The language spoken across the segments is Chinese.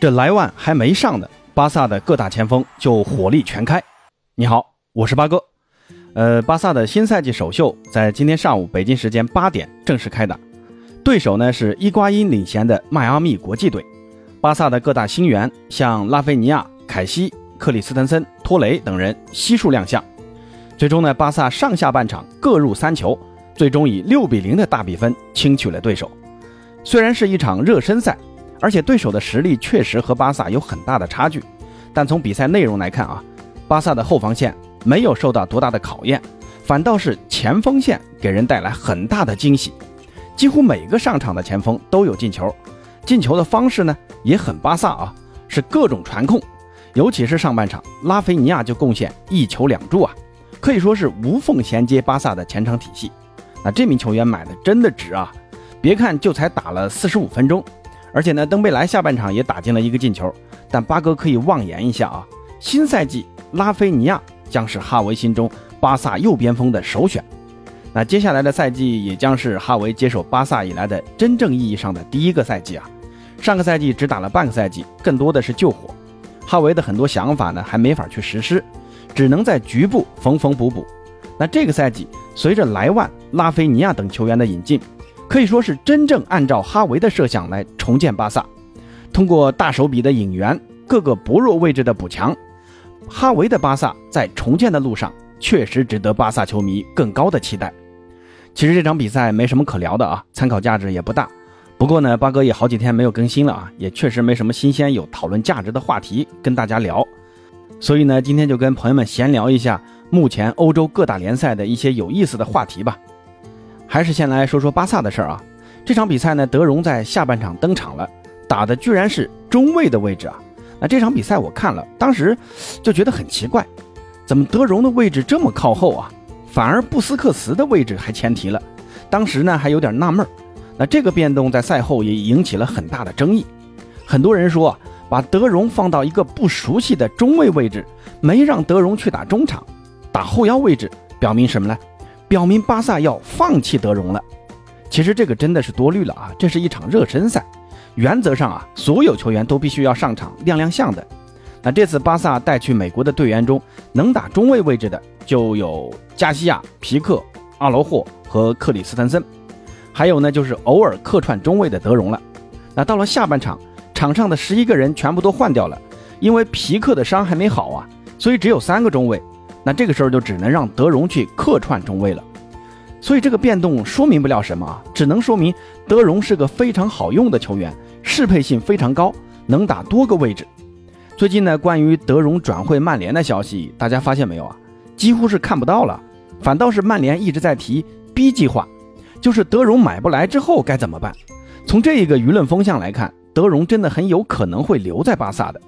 这莱万还没上呢，巴萨的各大前锋就火力全开。你好，我是八哥。呃，巴萨的新赛季首秀在今天上午北京时间八点正式开打，对手呢是伊瓜因领衔的迈阿密国际队。巴萨的各大新援像拉菲尼亚、凯西、克里斯滕森、托雷等人悉数亮相。最终呢，巴萨上下半场各入三球，最终以六比零的大比分轻取了对手。虽然是一场热身赛。而且对手的实力确实和巴萨有很大的差距，但从比赛内容来看啊，巴萨的后防线没有受到多大的考验，反倒是前锋线给人带来很大的惊喜，几乎每个上场的前锋都有进球，进球的方式呢也很巴萨啊，是各种传控，尤其是上半场，拉菲尼亚就贡献一球两助啊，可以说是无缝衔接巴萨的前场体系。那这名球员买的真的值啊，别看就才打了四十五分钟。而且呢，登贝莱下半场也打进了一个进球，但八哥可以妄言一下啊，新赛季拉菲尼亚将是哈维心中巴萨右边锋的首选。那接下来的赛季也将是哈维接手巴萨以来的真正意义上的第一个赛季啊。上个赛季只打了半个赛季，更多的是救火。哈维的很多想法呢还没法去实施，只能在局部缝缝补补。那这个赛季随着莱万、拉菲尼亚等球员的引进。可以说是真正按照哈维的设想来重建巴萨，通过大手笔的引援、各个薄弱位置的补强，哈维的巴萨在重建的路上确实值得巴萨球迷更高的期待。其实这场比赛没什么可聊的啊，参考价值也不大。不过呢，八哥也好几天没有更新了啊，也确实没什么新鲜有讨论价值的话题跟大家聊。所以呢，今天就跟朋友们闲聊一下目前欧洲各大联赛的一些有意思的话题吧。还是先来说说巴萨的事儿啊。这场比赛呢，德容在下半场登场了，打的居然是中卫的位置啊。那这场比赛我看了，当时就觉得很奇怪，怎么德容的位置这么靠后啊？反而布斯克茨的位置还前提了。当时呢还有点纳闷儿。那这个变动在赛后也引起了很大的争议。很多人说啊，把德容放到一个不熟悉的中卫位置，没让德容去打中场，打后腰位置，表明什么呢？表明巴萨要放弃德容了，其实这个真的是多虑了啊！这是一场热身赛，原则上啊，所有球员都必须要上场亮亮相的。那这次巴萨带去美国的队员中，能打中卫位置的就有加西亚、皮克、阿罗霍和克里斯滕森，还有呢就是偶尔客串中卫的德容了。那到了下半场，场上的十一个人全部都换掉了，因为皮克的伤还没好啊，所以只有三个中卫。那这个时候就只能让德容去客串中卫了，所以这个变动说明不了什么啊，只能说明德容是个非常好用的球员，适配性非常高，能打多个位置。最近呢，关于德容转会曼联的消息，大家发现没有啊？几乎是看不到了，反倒是曼联一直在提 B 计划，就是德容买不来之后该怎么办？从这一个舆论风向来看，德容真的很有可能会留在巴萨的。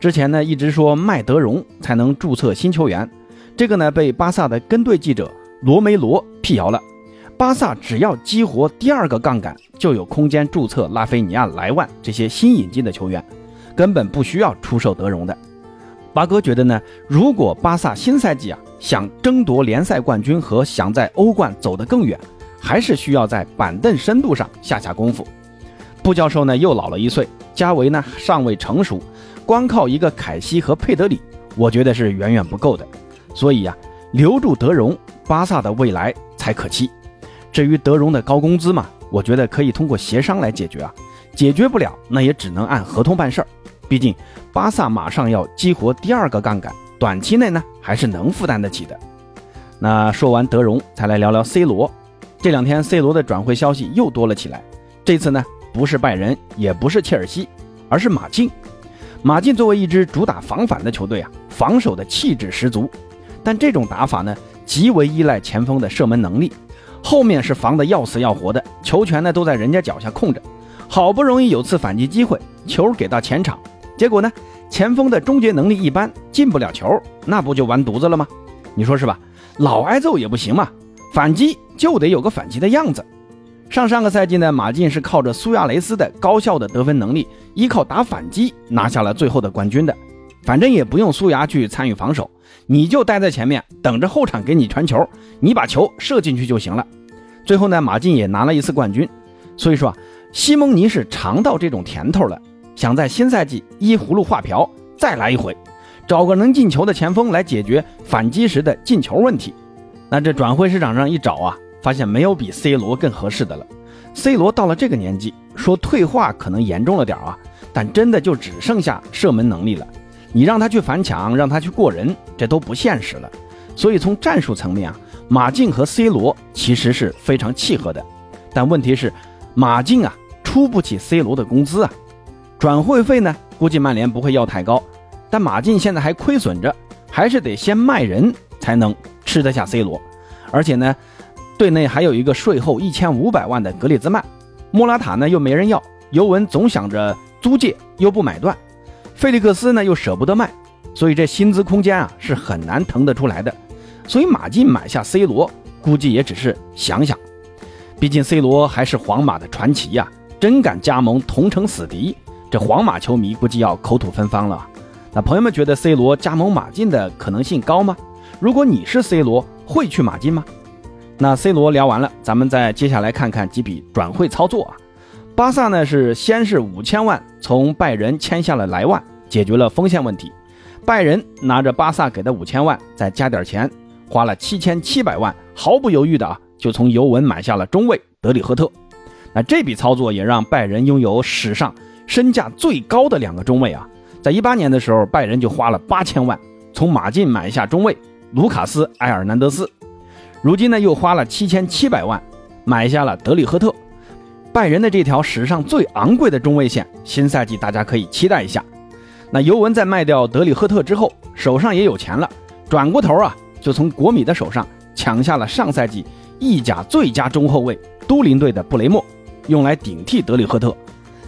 之前呢，一直说卖德容才能注册新球员。这个呢，被巴萨的跟队记者罗梅罗辟谣了。巴萨只要激活第二个杠杆，就有空间注册拉菲尼亚、莱万这些新引进的球员，根本不需要出售德容的。八哥觉得呢，如果巴萨新赛季啊想争夺联赛冠军和想在欧冠走得更远，还是需要在板凳深度上下下功夫。布教授呢又老了。一岁，加维呢尚未成熟，光靠一个凯西和佩德里，我觉得是远远不够的。所以呀，留住德容，巴萨的未来才可期。至于德容的高工资嘛，我觉得可以通过协商来解决啊。解决不了，那也只能按合同办事儿。毕竟巴萨马上要激活第二个杠杆，短期内呢还是能负担得起的。那说完德容，才来聊聊 C 罗。这两天 C 罗的转会消息又多了起来。这次呢，不是拜仁，也不是切尔西，而是马竞。马竞作为一支主打防反的球队啊，防守的气质十足。但这种打法呢，极为依赖前锋的射门能力，后面是防的要死要活的，球权呢都在人家脚下控着，好不容易有次反击机会，球给到前场，结果呢，前锋的终结能力一般，进不了球，那不就完犊子了吗？你说是吧？老挨揍也不行嘛，反击就得有个反击的样子。上上个赛季呢，马竞是靠着苏亚雷斯的高效的得分能力，依靠打反击拿下了最后的冠军的。反正也不用苏牙去参与防守，你就待在前面等着后场给你传球，你把球射进去就行了。最后呢，马竞也拿了一次冠军。所以说啊，西蒙尼是尝到这种甜头了。想在新赛季依葫芦画瓢，再来一回，找个能进球的前锋来解决反击时的进球问题。那这转会市场上一找啊，发现没有比 C 罗更合适的了。C 罗到了这个年纪，说退化可能严重了点啊，但真的就只剩下射门能力了。你让他去反抢，让他去过人，这都不现实了。所以从战术层面啊，马竞和 C 罗其实是非常契合的。但问题是，马竞啊出不起 C 罗的工资啊，转会费呢估计曼联不会要太高。但马竞现在还亏损着，还是得先卖人才能吃得下 C 罗。而且呢，队内还有一个税后一千五百万的格列兹曼，莫拉塔呢又没人要，尤文总想着租借又不买断。费利克斯呢又舍不得卖，所以这薪资空间啊是很难腾得出来的。所以马竞买下 C 罗，估计也只是想想。毕竟 C 罗还是皇马的传奇呀，真敢加盟同城死敌，这皇马球迷估计要口吐芬芳了。那朋友们觉得 C 罗加盟马竞的可能性高吗？如果你是 C 罗，会去马竞吗？那 C 罗聊完了，咱们再接下来看看几笔转会操作啊。巴萨呢是先是五千万从拜仁签下了莱万，解决了锋线问题。拜仁拿着巴萨给的五千万，再加点钱，花了七千七百万，毫不犹豫的啊就从尤文买下了中卫德里赫特。那这笔操作也让拜仁拥有史上身价最高的两个中卫啊。在一八年的时候，拜仁就花了八千万从马竞买下中卫卢卡斯埃尔南德斯，如今呢又花了七千七百万买下了德里赫特。拜仁的这条史上最昂贵的中卫线，新赛季大家可以期待一下。那尤文在卖掉德里赫特之后，手上也有钱了，转过头啊，就从国米的手上抢下了上赛季意甲最佳中后卫都灵队的布雷默，用来顶替德里赫特。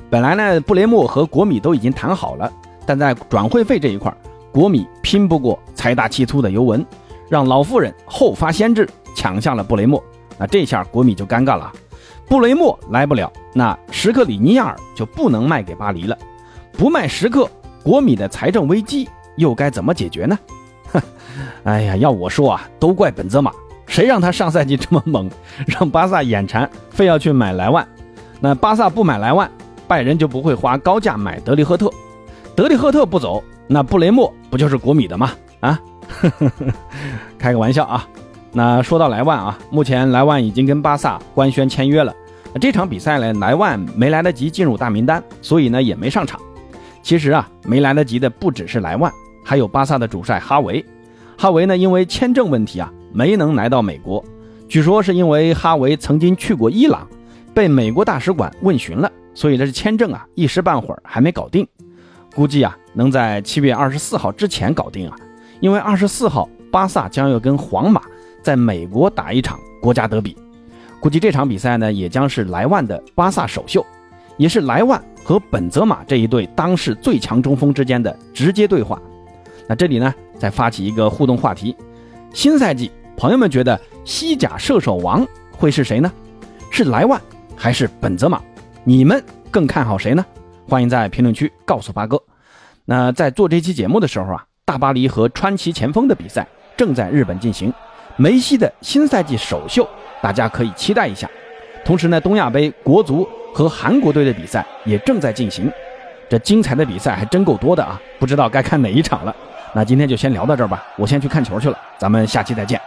本来呢，布雷默和国米都已经谈好了，但在转会费这一块，国米拼不过财大气粗的尤文，让老妇人后发先至抢下了布雷默。那这下国米就尴尬了。布雷默来不了，那什克里尼亚尔就不能卖给巴黎了。不卖什克，国米的财政危机又该怎么解决呢？哼，哎呀，要我说啊，都怪本泽马，谁让他上赛季这么猛，让巴萨眼馋，非要去买莱万。那巴萨不买莱万，拜仁就不会花高价买德里赫特。德里赫特不走，那布雷默不就是国米的吗？啊，开个玩笑啊。那说到莱万啊，目前莱万已经跟巴萨官宣签约了。这场比赛呢，莱万没来得及进入大名单，所以呢也没上场。其实啊，没来得及的不只是莱万，还有巴萨的主帅哈维。哈维呢因为签证问题啊，没能来到美国。据说是因为哈维曾经去过伊朗，被美国大使馆问询了，所以这签证啊一时半会儿还没搞定。估计啊能在七月二十四号之前搞定啊，因为二十四号巴萨将要跟皇马。在美国打一场国家德比，估计这场比赛呢也将是莱万的巴萨首秀，也是莱万和本泽马这一对当世最强中锋之间的直接对话。那这里呢再发起一个互动话题：新赛季朋友们觉得西甲射手王会是谁呢？是莱万还是本泽马？你们更看好谁呢？欢迎在评论区告诉八哥。那在做这期节目的时候啊，大巴黎和川崎前锋的比赛正在日本进行。梅西的新赛季首秀，大家可以期待一下。同时呢，东亚杯国足和韩国队的比赛也正在进行，这精彩的比赛还真够多的啊！不知道该看哪一场了。那今天就先聊到这儿吧，我先去看球去了，咱们下期再见。